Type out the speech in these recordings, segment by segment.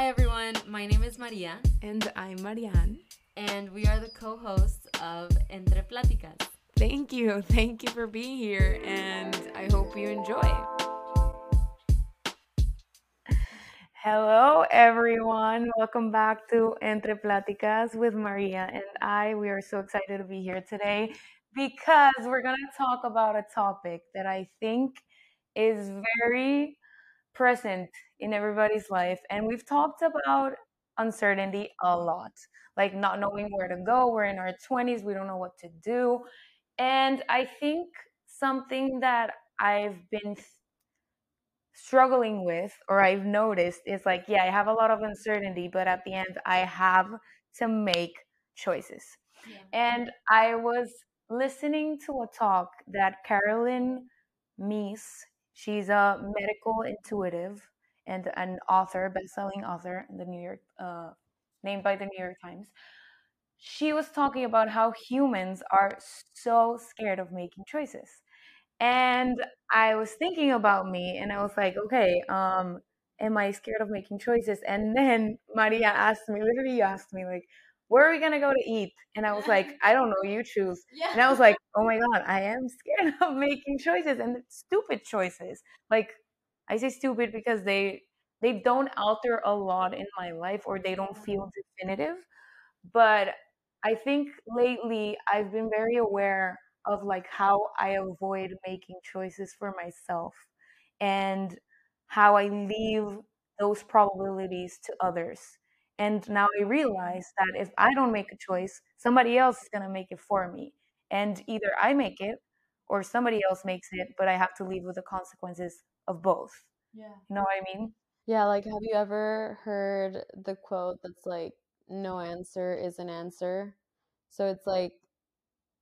Hi everyone, my name is Maria. And I'm Marianne. And we are the co hosts of Entre Pláticas. Thank you. Thank you for being here, and I hope you enjoy. Hello, everyone. Welcome back to Entre Pláticas with Maria and I. We are so excited to be here today because we're going to talk about a topic that I think is very present in everybody's life. And we've talked about uncertainty a lot, like not knowing where to go. We're in our 20s, we don't know what to do. And I think something that I've been struggling with or I've noticed is like, yeah, I have a lot of uncertainty, but at the end, I have to make choices. Yeah. And I was listening to a talk that Carolyn Myss, she's a medical intuitive and an author, best-selling author in the New York, uh, named by the New York Times. She was talking about how humans are so scared of making choices and I was thinking about me and I was like, okay, um, am I scared of making choices? And then Maria asked me, literally you asked me, like, where are we gonna go to eat? And I was like, I don't know, you choose. Yeah. And I was like, oh my god, I am scared of making choices and stupid choices. Like I say stupid because they they don't alter a lot in my life or they don't mm-hmm. feel definitive. But I think lately I've been very aware of like how I avoid making choices for myself and how I leave those probabilities to others. And now I mm-hmm. realize that if I don't make a choice, somebody else is going to make it for me. And either I make it or somebody else makes it, but I have to live with the consequences of both. Yeah. You know what I mean? Yeah, like have you ever heard the quote that's like no answer is an answer? So it's like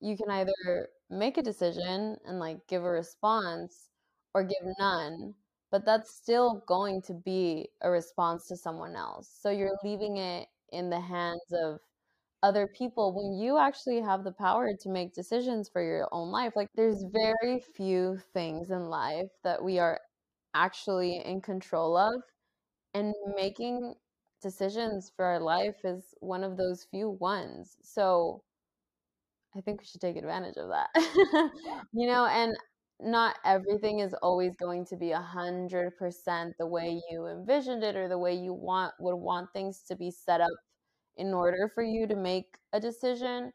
you can either make a decision and like give a response or give none, but that's still going to be a response to someone else. So you're leaving it in the hands of other people when you actually have the power to make decisions for your own life. Like there's very few things in life that we are actually in control of and making decisions for our life is one of those few ones. So I think we should take advantage of that. you know, and not everything is always going to be a hundred percent the way you envisioned it or the way you want would want things to be set up in order for you to make a decision.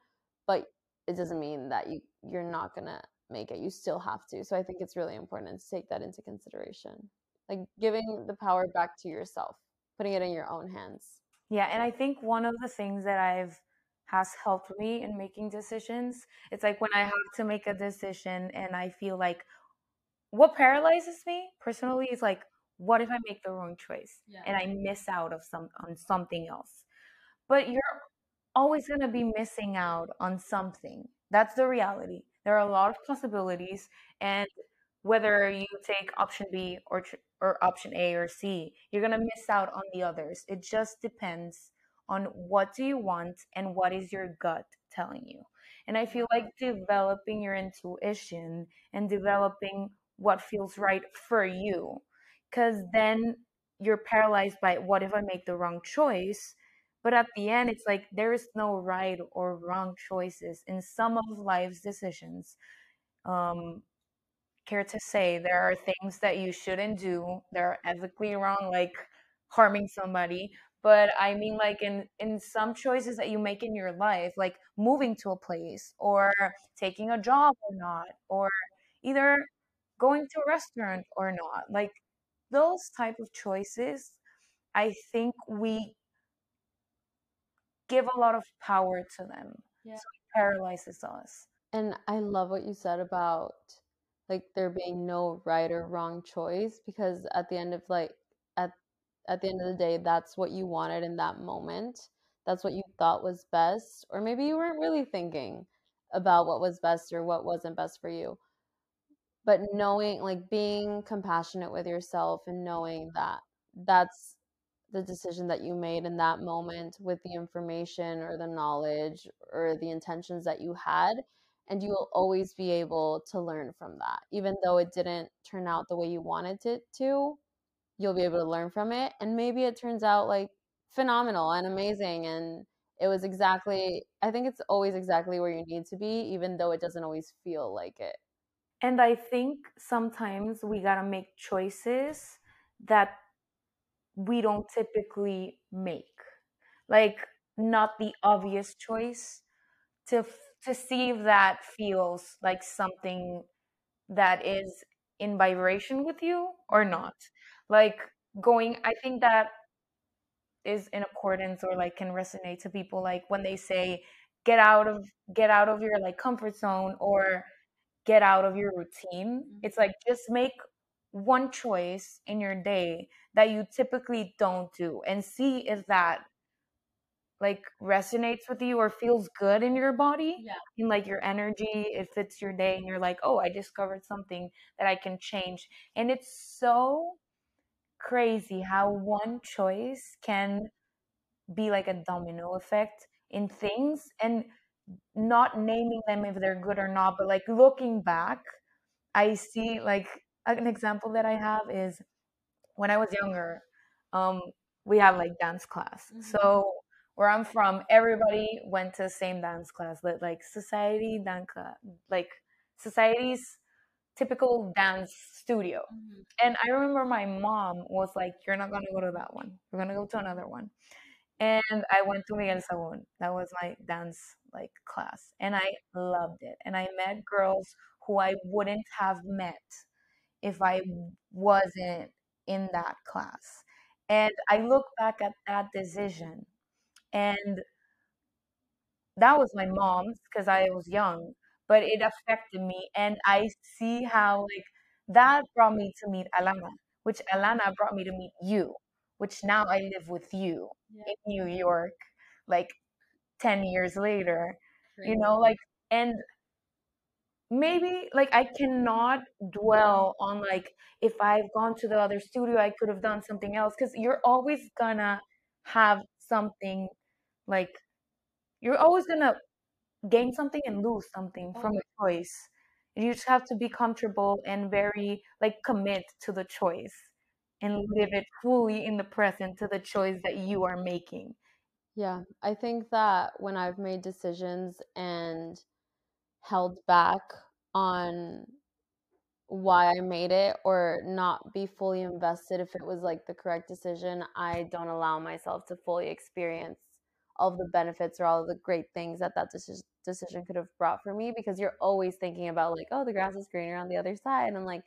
But it doesn't mean that you you're not gonna make it. You still have to. So I think it's really important to take that into consideration. Like giving the power back to yourself, putting it in your own hands. Yeah, and I think one of the things that I've has helped me in making decisions. It's like when I have to make a decision and I feel like what paralyzes me personally is like, what if I make the wrong choice yeah. and I miss out of some on something else? But you're always going to be missing out on something. That's the reality. There are a lot of possibilities and whether you take option B or or option A or C, you're going to miss out on the others. It just depends on what do you want and what is your gut telling you. And I feel like developing your intuition and developing what feels right for you because then you're paralyzed by what if I make the wrong choice? But at the end, it's like there is no right or wrong choices in some of life's decisions. Um, care to say there are things that you shouldn't do that are ethically wrong, like harming somebody, but i mean like in in some choices that you make in your life like moving to a place or taking a job or not or either going to a restaurant or not like those type of choices i think we give a lot of power to them yeah. so it paralyzes us and i love what you said about like there being no right or wrong choice because at the end of like at at the end of the day, that's what you wanted in that moment. That's what you thought was best. Or maybe you weren't really thinking about what was best or what wasn't best for you. But knowing, like being compassionate with yourself and knowing that that's the decision that you made in that moment with the information or the knowledge or the intentions that you had. And you will always be able to learn from that, even though it didn't turn out the way you wanted it to you'll be able to learn from it and maybe it turns out like phenomenal and amazing and it was exactly i think it's always exactly where you need to be even though it doesn't always feel like it and i think sometimes we got to make choices that we don't typically make. Like not the obvious choice to to see if that feels like something that is in vibration with you or not. Like going i think that is in accordance or like can resonate to people like when they say get out of get out of your like comfort zone or get out of your routine. Mm-hmm. it's like just make one choice in your day that you typically don't do and see if that like resonates with you or feels good in your body yeah. in like your energy it fits your day and you're like oh i discovered something that i can change and it's so crazy how one choice can be like a domino effect in things and not naming them if they're good or not but like looking back i see like an example that i have is when i was younger um we have like dance class mm-hmm. so where i'm from everybody went to the same dance class like society dance class like society's typical dance studio. Mm-hmm. And I remember my mom was like, You're not gonna go to that one. We're gonna go to another one. And I went to Miguel Sahun. That was my dance like class. And I loved it. And I met girls who I wouldn't have met if I wasn't in that class. And I look back at that decision and that was my mom's because I was young but it affected me. And I see how like that brought me to meet Alana, which Alana brought me to meet you, which now I live with you yeah. in New York, like 10 years later, Great. you know, like, and maybe like I cannot dwell on like if I've gone to the other studio, I could have done something else because you're always gonna have something like you're always gonna gain something and lose something oh. from a choice. You just have to be comfortable and very like commit to the choice and live it fully in the present to the choice that you are making. Yeah, I think that when I've made decisions and held back on why I made it or not be fully invested if it was like the correct decision, I don't allow myself to fully experience all of the benefits or all of the great things that that decision decision could have brought for me because you're always thinking about like oh the grass is greener on the other side and like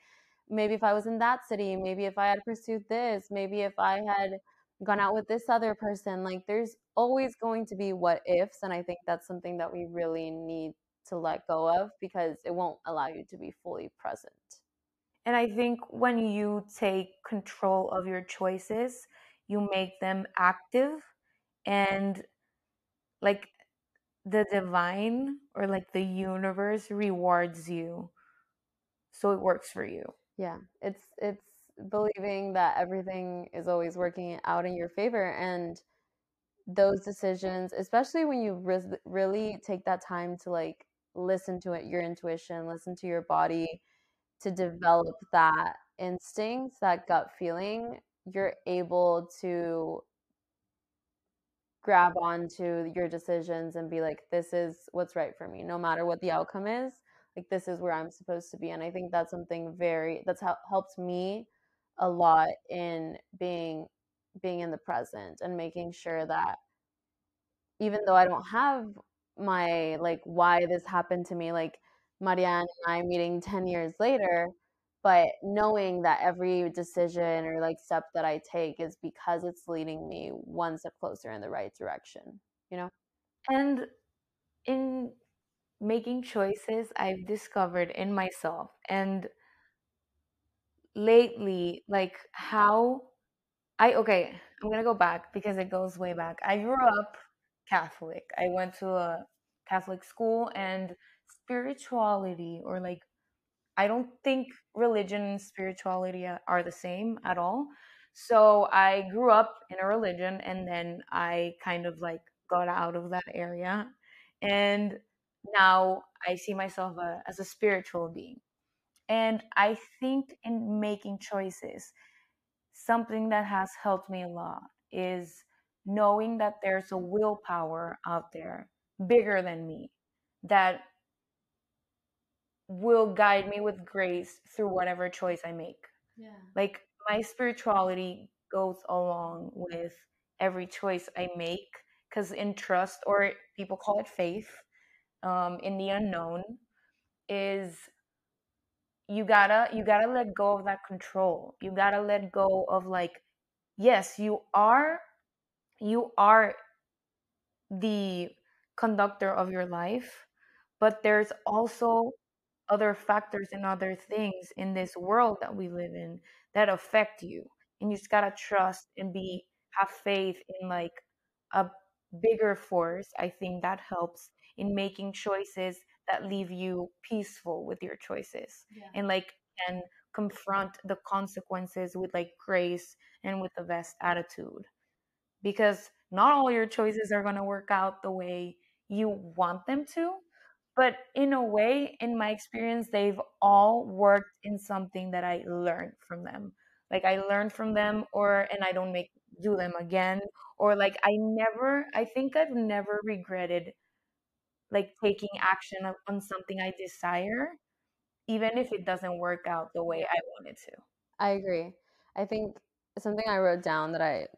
maybe if I was in that city maybe if I had pursued this maybe if I had gone out with this other person like there's always going to be what ifs and I think that's something that we really need to let go of because it won't allow you to be fully present. And I think when you take control of your choices you make them active and like the divine or like the universe rewards you. So it works for you. Yeah it's it's believing that everything is always working out in your favor and those decisions especially when you re- really take that time to like listen to it your intuition listen to your body to develop that instinct that gut feeling you're able to grab onto your decisions and be like this is what's right for me no matter what the outcome is like this is where i'm supposed to be and i think that's something very that's how helped me a lot in being being in the present and making sure that even though i don't have my like why this happened to me like marianne and i meeting 10 years later but knowing that every decision or like step that I take is because it's leading me one step closer in the right direction, you know? And in making choices, I've discovered in myself and lately, like how I, okay, I'm gonna go back because it goes way back. I grew up Catholic. I went to a Catholic school and spirituality or like I don't think religion and spirituality are the same at all. So I grew up in a religion and then I kind of like got out of that area. And now I see myself uh, as a spiritual being. And I think in making choices, something that has helped me a lot is knowing that there's a willpower out there bigger than me that will guide me with grace through whatever choice I make. Yeah. Like my spirituality goes along with every choice I make because in trust, or people call it faith, um, in the unknown, is you gotta you gotta let go of that control. You gotta let go of like, yes, you are you are the conductor of your life, but there's also other factors and other things in this world that we live in that affect you. And you just gotta trust and be have faith in like a bigger force. I think that helps in making choices that leave you peaceful with your choices Yeah. and like can confront the consequences with like grace and with the best attitude because not all your choices are going to work out the way you want them to but in a way in my experience they've all worked in something that i learned from them like i learned from them or and i don't make do them again or like i never i think i've never regretted like taking action on- something i desire even if it doesn't work out the way i want it to I agree. I think something I wrote down that I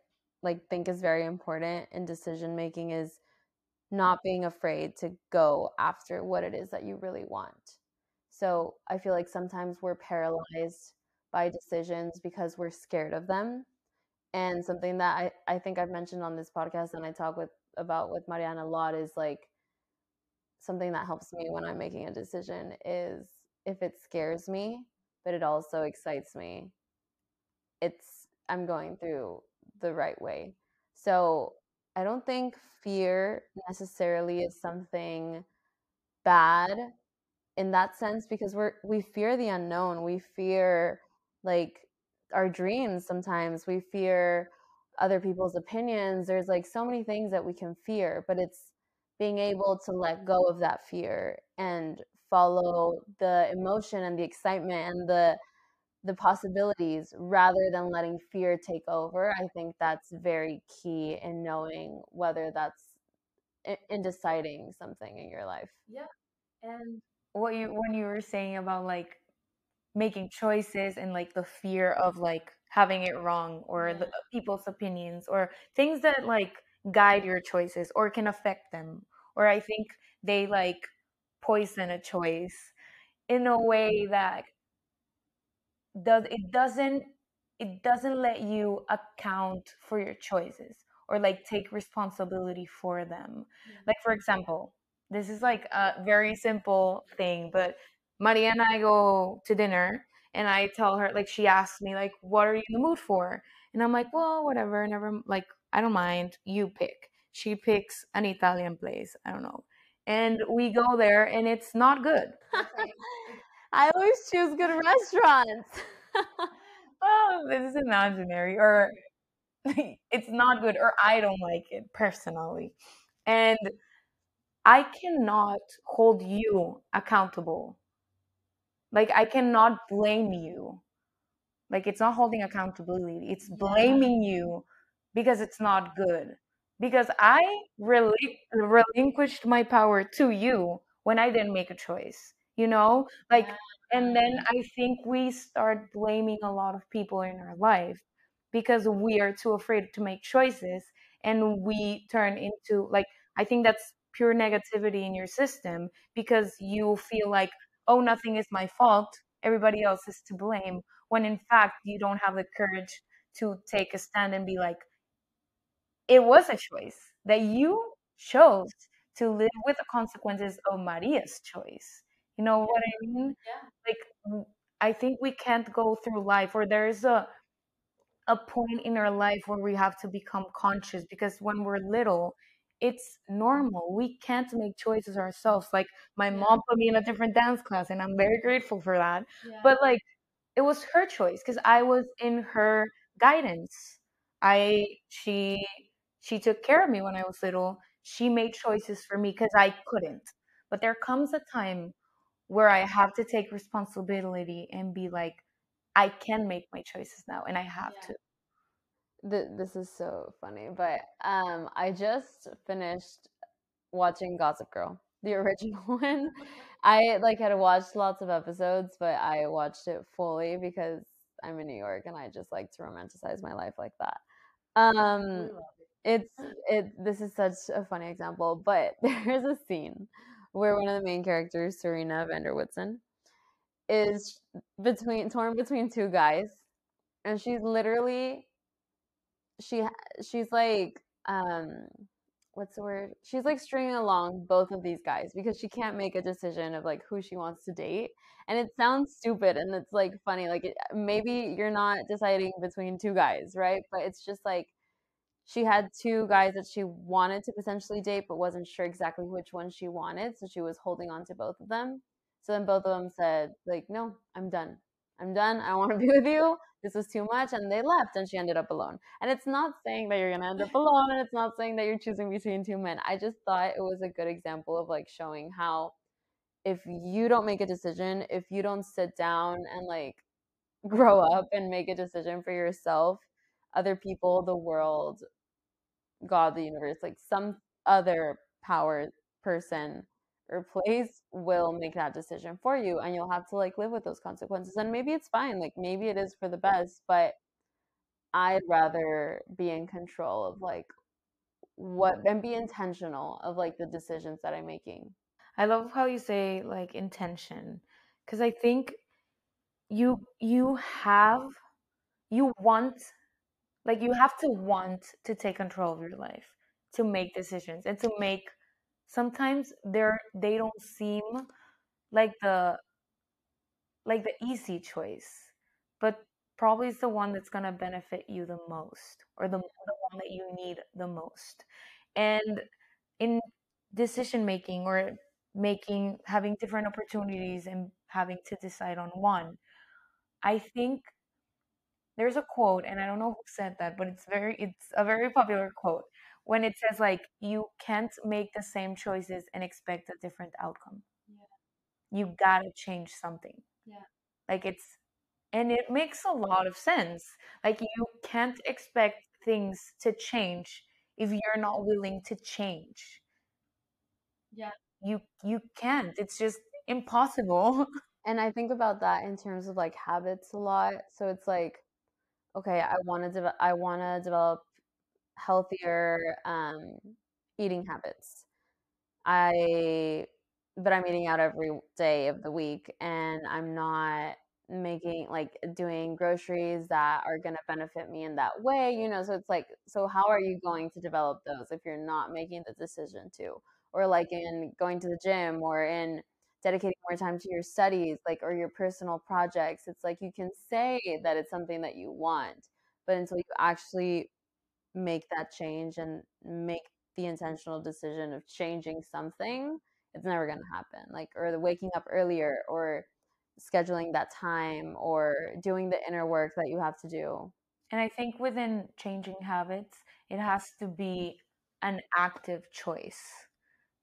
like think is very important in decision making is mm-hmm. not being afraid to go after what it is that you really want. So I feel like sometimes we're paralyzed by decisions because we're scared of them. And something that I, I think I've mentioned on this podcast and I talk with about with Mariana a lot is like something that helps me when I'm making a decision is if it scares me, but it also excites me, it's I'm going through the right way. So I don't think fear necessarily is something bad in that sense because we're we fear the unknown. We fear like our dreams sometimes. We fear other people's opinions. There's like so many things that we can fear, but it's being able to let go of that fear and follow the emotion and the excitement and the the possibilities rather than letting fear take over. I think that's very key in knowing whether that's in, in deciding something in your life. Yeah. And what you when you were saying about like making choices and like the fear of like having it wrong or the people's opinions or things that like guide your choices or can affect them or i think they like poison a choice in a way that does it doesn't it doesn't let you account for your choices or like take responsibility for them. Mm-hmm. Like for example this is like a very simple thing but maria and i go to dinner and i tell her like she asks me like what are you in the mood for? And i'm like well whatever never like i don't mind. You pick. She picks an italian place i don't know. And we go there and it's not good I always choose good restaurants. oh this is imaginary or it's not good or i don't like it personally. And i cannot hold you accountable. Like i cannot blame you. Like it's not holding accountability it's blaming you because it's not good. Because i relin- relinquished my power to you when i didn't make a choice you know? Like and then ah. i think we start blaming a lot of people in our life because we are too afraid to make choices and we turn into like i think that's pure negativity in your system because you feel like oh nothing is my fault. Everybody else is to blame when in fact you don't have the courage to take a stand and be like it was a choice that you chose to live with the consequences of maria's choice you know what i mean? Yeah. like mm, I think we can't go through life or there's a a point in our life where we have to become conscious because when we're little it's normal. We can't make choices ourselves. Like my mom put me in a different dance class and i'm very grateful for that. But like it was her choice because i was in her guidance. I she she took care of me when i was little. She made choices for me because i couldn't. But there comes a time where i have to take responsibility and be like i can make my choices now and i have Yeah. to th- this is so funny, but um, I just finished watching Gossip Girl, the original one. I like had watched lots of episodes, but I watched it fully because I'm in New York and I just like to romanticize my life like that. Um, it's it. This is such a funny example, but there's a scene where one of the main characters, Serena van der Woodsen, is between torn between two guys, and she's literally she she's like um what's the word? She's like stringing along both of these guys because she can't make a decision of like who she wants to date. And it sounds stupid and it's like funny. Like it, maybe you're not deciding between two guys, right? But it's just like she had two guys that she wanted to potentially date but wasn't sure exactly which one she wanted. So she was holding on to both of them. So then both of them said, like, no, I'm done. I'm done. I want to be with you. This was too much. And they left and she ended up alone. And it's not saying that you're going to end up alone and it's not saying that you're choosing between two men. I just thought it was a good example of like showing how if you don't make a decision, if you don't sit down and like grow up and make a decision for yourself, other people, the world, God, the universe, like some other power person or place will make that decision for you and you'll have to like live with those consequences and maybe it's fine like maybe it is for the best but i'd rather be in control of like what and be intentional of like the decisions that i'm making. I love how you say like intention because I think you you have you want like you have to want to take control of your life to make decisions and to make sometimes they're they don't seem like the like the easy choice but probably it's the one that's going to benefit you the most or the, the one that you need the most. And in decision making or making having different opportunities and having to decide on one i think there's a quote and i don't know who said that but it's very it's a very popular quote when it says like you can't make the same choices and expect a different outcome. Yeah. you gotta change something. Yeah. like it's and it makes a lot of sense. Like you can't expect things to change if you're not willing to change. Yeah. you you can't. It's just impossible. And i think about that in terms of like habits a lot. So it's like okay i want to de- i want to develop healthier um, eating habits. I but i'm eating out every day of the week and i'm not making like doing groceries that are going to benefit me in that way you know so it's like so how are you going to develop those if you're not making the decision to? Or like in going to the gym or in dedicating more time to your studies like or your personal projects it's like you can say that it's something that you want but until you actually make that change and make the intentional decision of changing something it's never going to happen like or the waking up earlier or scheduling that time or doing the inner work that you have to do. And I think within changing habits, it has to be an active choice.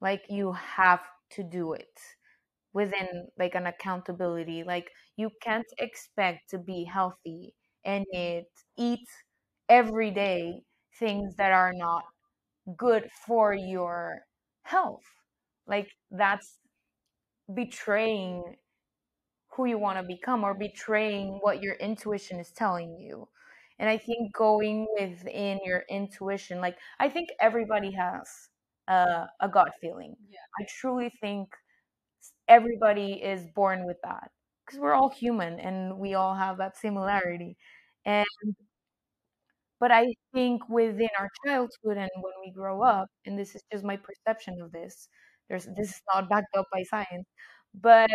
Like you have to do it within like an accountability. Like you can't expect to be healthy and it eat every day things that are not good for your health. Like that's betraying who you want to become or betraying what your intuition is telling you. And I think going within your intuition, like I think everybody has a, a gut feeling. Yeah. I truly think everybody is born with that because we're all human and we all have that similarity. And but I think within our childhood and when we grow up, and this is just my perception of this, there's this is not backed up by science, but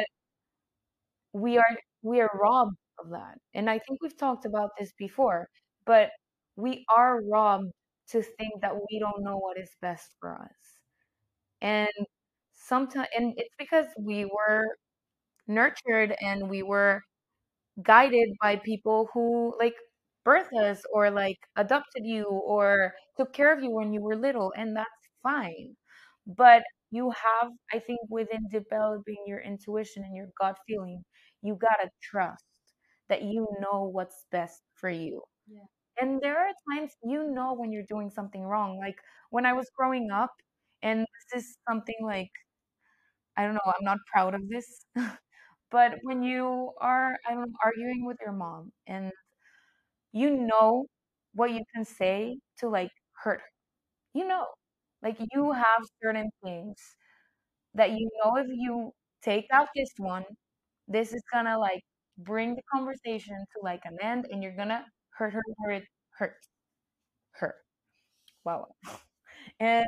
we are we are robbed of that and i think we've talked about this before but we are robbed to think that we don't know what is best for us and sometimes and it's because we were nurtured and we were guided by people who like birthed us or like adopted you or took care of you when you were little and that's fine but you have i think within developing your intuition and your gut feeling you gotta trust that you know what's best for you Yeah. And there are times you know when you're doing something wrong. Like when I was growing up, and this is something like, I don't know, I'm not proud of this. but when you are, I don't know, arguing with your mom and you know what you can say to like hurt her. You know, like you mm-hmm. have certain things that you know if you take out this one, this is gonna like bring the conversation to like an end and you're gonna hurt her where it hurts her. Wow. And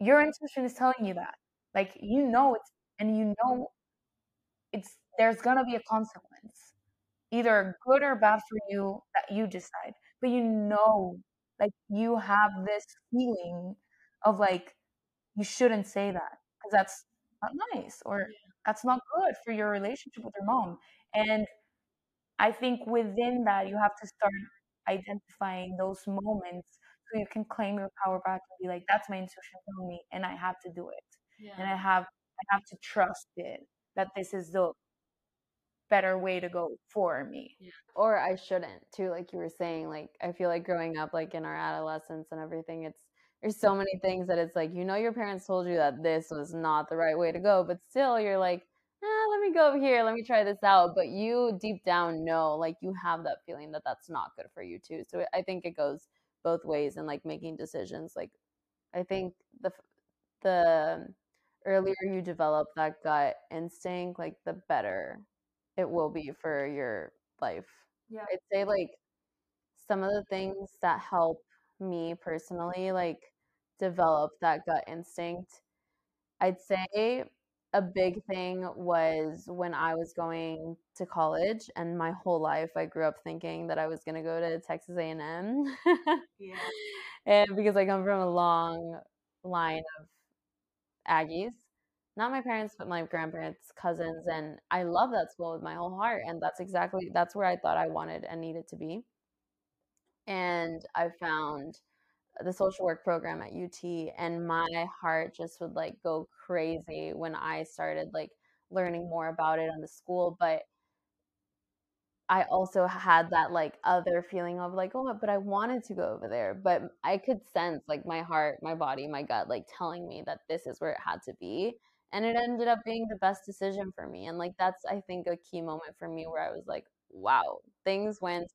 your intuition is telling you that. Like you know it's and you know it's there's gonna be a consequence. Either good or bad for you that you decide. But you know, like you have this feeling of like you shouldn't say that because that's not nice or that's not good for your relationship with your mom. And I think within that, you have to start identifying those moments so you can claim your power back and be like, that's my intuition telling me, and I have to do it. Yeah. And I have I have to trust it that this is the better way to go for me. Or I shouldn't too, like you were saying. Like I feel like growing up, like in our adolescence and everything, it's there's so many things that it's like you know your parents told you that this was not the right way to go, but still you're like, ah, let me go over here, let me try this out. But you deep down know, like you have that feeling that that's not good for you too. So I think it goes both ways in like making decisions. Like I think the the earlier you develop that gut instinct, like the better it will mm-hmm. be for your life. Yeah. I'd say like some of the things that help me personally like develop that gut instinct. I'd say a big thing was when I was going to college and my whole life I grew up thinking that I was going to go to Texas A&M. Yeah. and because I come from a long line of Aggies. Not my parents, but my grandparents, cousins, and I love that school with my whole heart. And that's exactly that's where I thought I wanted and needed to be. And I found the social work program at UT, and my heart just would like go crazy when I started like learning more about it on the school. But I also had that like other feeling of like, oh, but I wanted to go over there. But I could sense like my heart, my body, my gut like telling me that this is where it had to be. And it ended up being the best decision for me. And like that's I think a key moment for me where I was like, wow, things went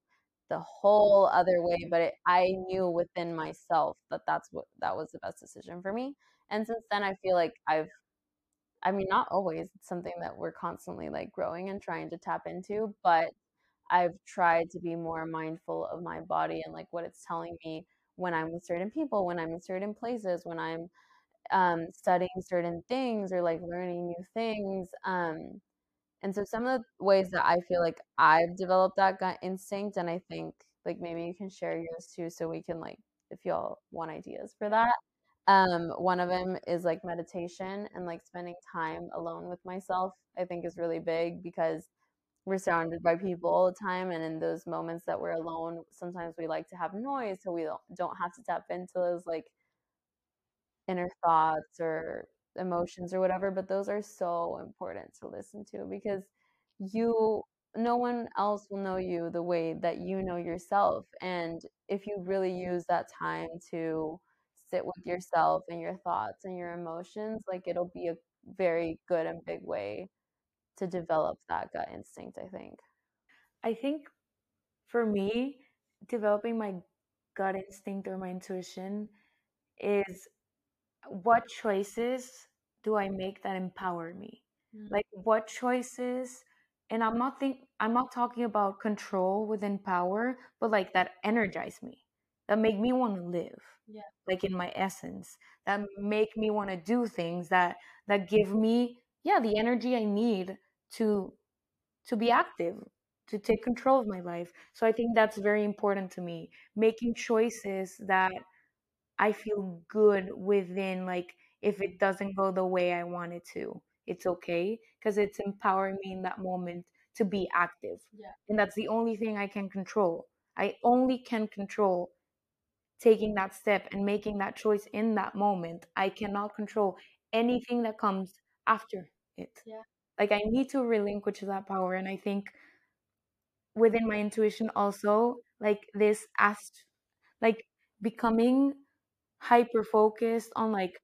the whole other way, but it, I knew within myself that that's what that was the best decision for me. And since then I feel like I've I mean, not always. It's something that we're constantly like growing and trying to tap into, but I've tried to be more mindful of my body and like what it's telling me when I'm with certain people, when I'm in certain places, when I'm um, studying certain things or like learning new things. Um, and so some of the ways that I feel like I've developed that gut instinct, and I think like maybe you can share yours too, so we can like if y'all want ideas for that. Um, one of them is like meditation and like spending time alone with myself. I think is really big because we're surrounded by people all the time and in those moments that we're alone sometimes we like to have noise so we don't, have to tap into those like inner thoughts or emotions or whatever but those are so important to listen to because you no one else will know you the way that you know yourself and if you really use that time to sit with yourself and your thoughts and your emotions like it'll be a very good and big way to develop that gut instinct, I think. I think for me, developing my gut instinct or my intuition is what choices do I make that empower me? Mm. Like what choices and I'm not think I'm not talking about control within power, but like that energize me. That make me want to live. Yeah. Like in my essence. That make me want to do things that that give me yeah, the energy I need to to be active to take control of my life. So i think that's very important to me making choices that i feel good within like if it doesn't go the way i want it to it's okay because it's empowering me in that moment to be active. Yeah. and that's the only thing i can control. I only can control taking that step and making that choice in that moment. I cannot control anything that comes after it. Yeah like i need to relinquish that power and i think within my intuition also like this as like becoming hyper focused on like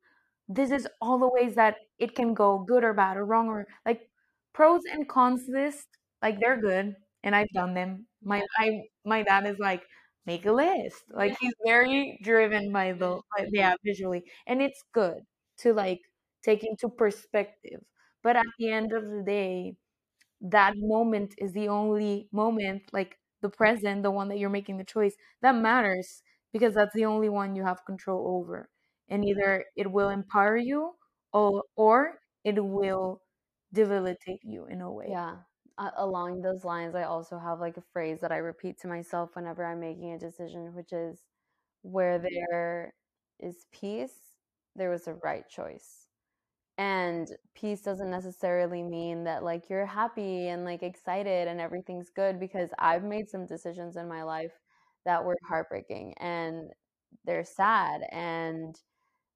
this is all the ways that it can go good or bad or wrong or like pros and cons list like they're good and I've done them. My I my dad is like make a list. Like he's very driven by the by, yeah visually and it's good to like take into perspective. But at the end of the day, that moment is the only moment like the present, the one that you're making the choice that matters because that's the only one you have control over. And either it will empower you or or it will debilitate you in a way. Yeah. Along those lines, I also have like a phrase that I repeat to myself whenever I'm making a decision, which is where there is peace, there was a right choice. And peace doesn't necessarily mean that like you're happy and like excited and everything's good because I've made some decisions in my life that were heartbreaking and they're sad and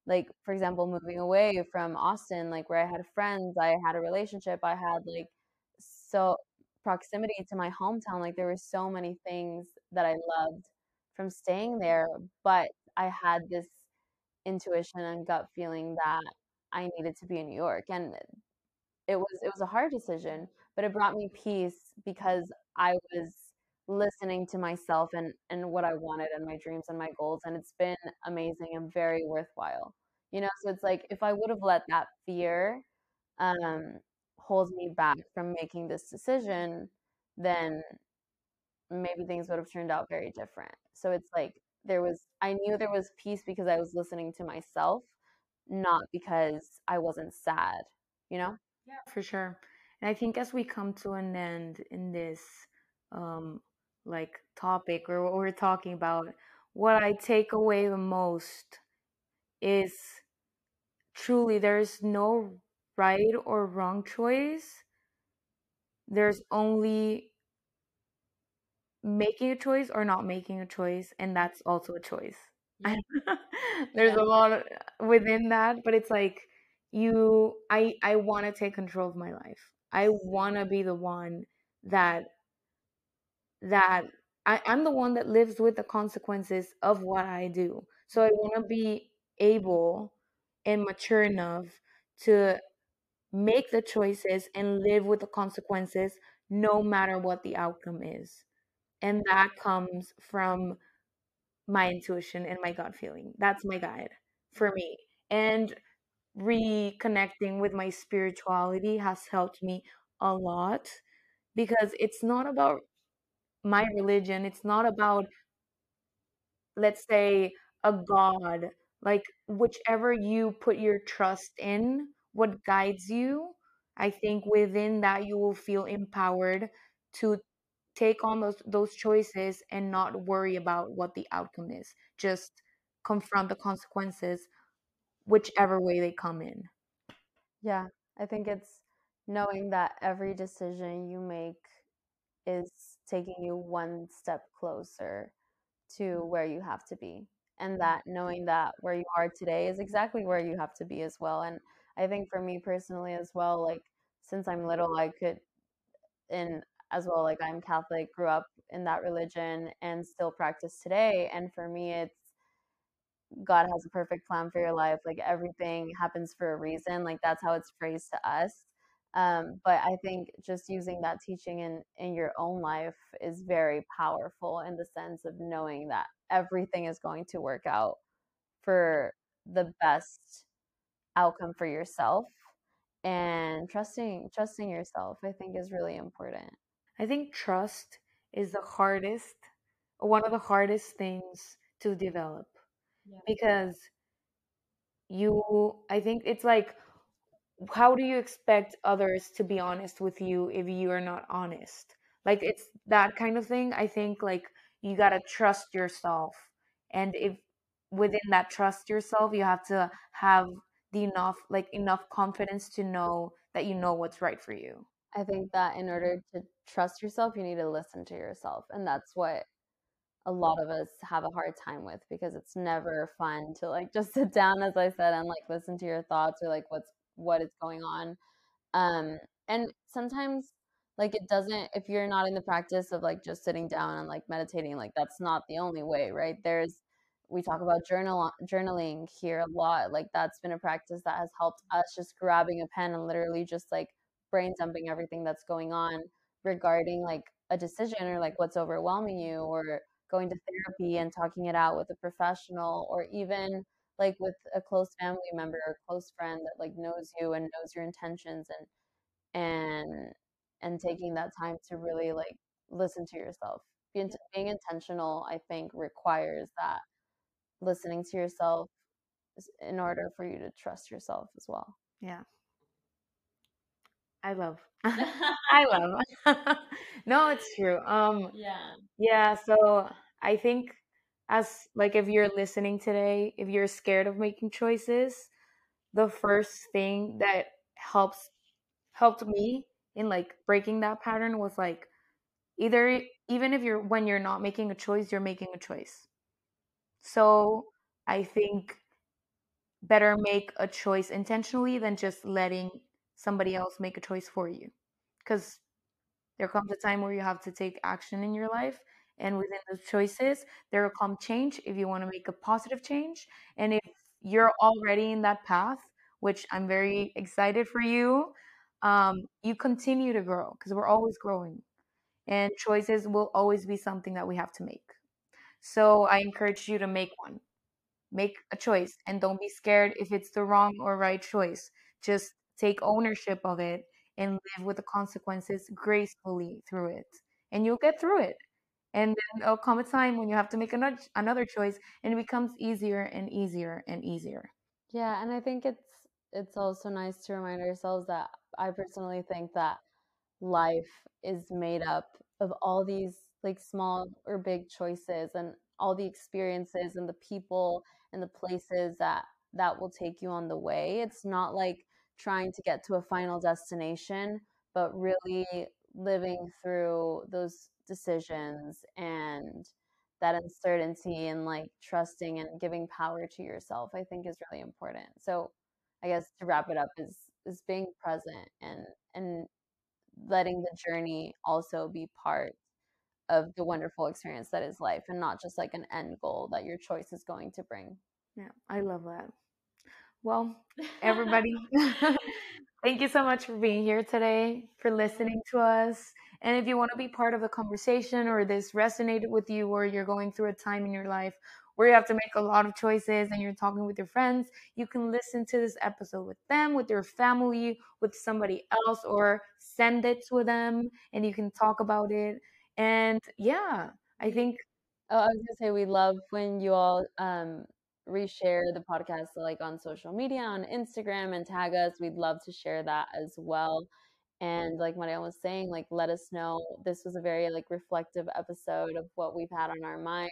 like for example moving away from austin like where i had friends i had a relationship i had like so proximity to my hometown like there were so many things that i loved from staying there but i had this intuition and gut feeling that i needed to be in new york and it was it was a hard decision but it brought me peace because i was listening to myself and and what I wanted and my dreams and my goals and it's been amazing and very worthwhile. You know, so it's like if I would have let that fear um hold me back from making this decision, then maybe things would have turned out very different. So it's like there was I knew there was peace because I was listening to myself, not because I wasn't sad, you know? Yeah, for sure. And I think as we come to an end in this um like topic or what we're talking about, what I take away the most is truly there's no right or wrong choice. There's only making a choice or not making a choice, and that's also a choice. Yeah. there's yeah. a lot within that, but it's like you I I want to take control of my life. I want to be the one that that I, I'm the one that lives with the consequences of what I do. So I want to be able and mature enough to make the choices and live with the consequences no matter what the outcome is. And that comes from my intuition and my gut feeling. That's my guide for me. And reconnecting with my spirituality has helped me a lot because it's not about my religion it's not about let's say a god like whichever you put your trust in what guides you i think within that you will feel empowered to take on those those choices and not worry about what the outcome is just confront the consequences whichever way they come in yeah i think it's knowing that every decision you make is taking you one step closer to mm. where you have to be and that knowing that where you are today is exactly where you have to be as well and i think for me personally as well like since i'm little i could in as well like i'm catholic grew up in that religion and still practice today and for me it's god has a perfect plan for your life like everything happens for a reason like that's how it's phrased to us um, but I think just using that teaching in in your own life is very powerful in the sense of knowing that everything is going to work out for the best outcome for yourself and trusting trusting yourself I think is really important. I think trust is the hardest one of the hardest things to develop yeah. because you I think it's like how do you expect others to be honest with you if you are not honest like it's that kind of thing i think like you got to trust yourself and if within that trust yourself you have to have the enough like enough confidence to know that you know what's right for you i think that in order to trust yourself you need to listen to yourself and that's what a lot of us have a hard time with because it's never fun to like just sit down as i said and like listen to your thoughts or like what's what is going on. Um, and sometimes like it doesn't if you're not in the practice of like just sitting down and like meditating like that's not the only way right there's we talk about journal journaling here a lot like that's been a practice that has helped us just grabbing a pen and literally just like brain dumping everything that's going on regarding like a decision or like what's overwhelming you or going to therapy and talking it out with a professional or even like with a close family member or close friend that like knows you and knows your intentions and and and taking that time to really like listen to yourself. Being, being intentional i think requires that listening to yourself in order for you to trust yourself as well. Yeah. I love. I love. No it's true. Um yeah. yeah so i think as like if you're listening today if you're scared of making choices the first thing that helps helped me in like breaking that pattern was like either even if you're when you're not making a choice you're making a choice. So i think better make a choice intentionally than just letting somebody else make a choice for you because there comes a time where you have to take action in your life and within those choices there will come change if you want to make a positive change. And if you're already in that path which i'm very excited for you um, you continue to grow because we're always growing and choices will always be something that we have to make. So i encourage you to make one. Make a choice and don't be scared if it's the wrong or right choice. Just take ownership of it and live with the consequences gracefully through it and you'll get through it and then there'll come a time when you have to make another another choice and it becomes easier and easier and easier yeah and i think it's it's also nice to remind ourselves that I personally think that life is made up of all these like small or big choices and all the experiences and the people and the places that that will take you on the way. It's not like trying to get to a final destination, but really living through those decisions and that uncertainty and like trusting and giving power to yourself, I think is really important. So, I guess to wrap it up is is being present and and letting the journey also be part of the wonderful experience that is life and not just like an end goal that your choice is going to bring. Yeah, I love that. Well, everybody, thank you so much for being here today, for listening to us. And if you want to be part of the conversation or this resonated with you or you're going through a time in your life where you have to make a lot of choices and you're talking with your friends, you can listen to this episode with them, with your family, with somebody else, or send it to them and you can talk about it. And yeah, I think. Oh, I was gonna say we love when you all um, reshare the podcast like on social media, on Instagram, and tag us. We'd love to share that as well. And like Marian was saying, like let us know. This was a very like reflective episode of what we've had on our mind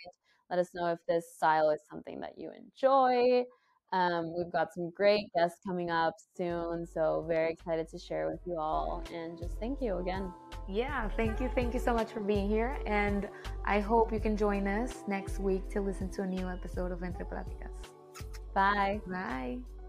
let us know if this style is something that you enjoy. Um, we've got some great guests coming up soon, so very excited to share with you all. And just thank you again. Yeah, thank you. Thank you so much for being here. And I hope you can join us next week to listen to a new episode of Entre Platicas. Bye. Bye.